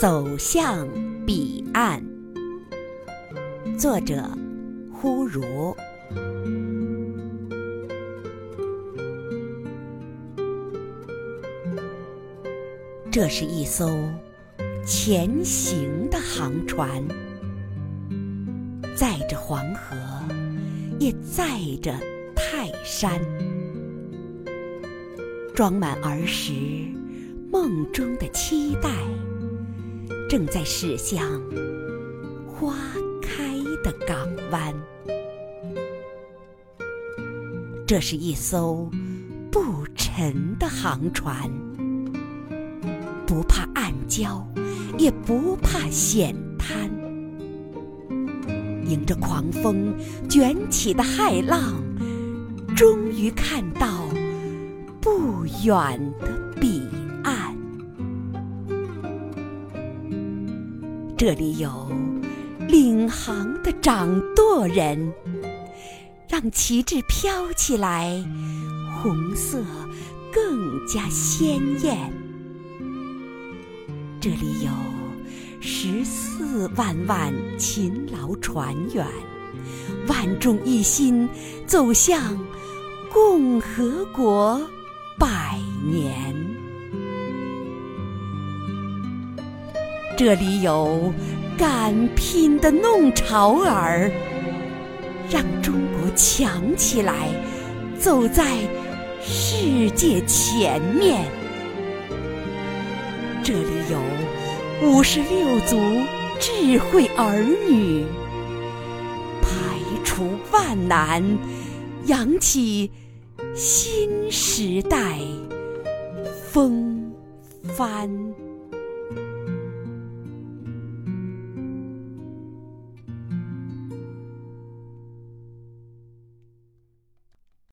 走向彼岸。作者：忽如。这是一艘前行的航船，载着黄河，也载着泰山，装满儿时梦中的期待，正在驶向花开的港湾。这是一艘不沉的航船。不怕暗礁，也不怕险滩，迎着狂风卷起的骇浪，终于看到不远的这里有领航的掌舵人，让旗帜飘起来，红色更加鲜艳。这里有十四万万勤劳船员，万众一心走向共和国百年。这里有敢拼的弄潮儿，让中国强起来，走在世界前面。这里有五十六族智慧儿女，排除万难，扬起新时代风帆。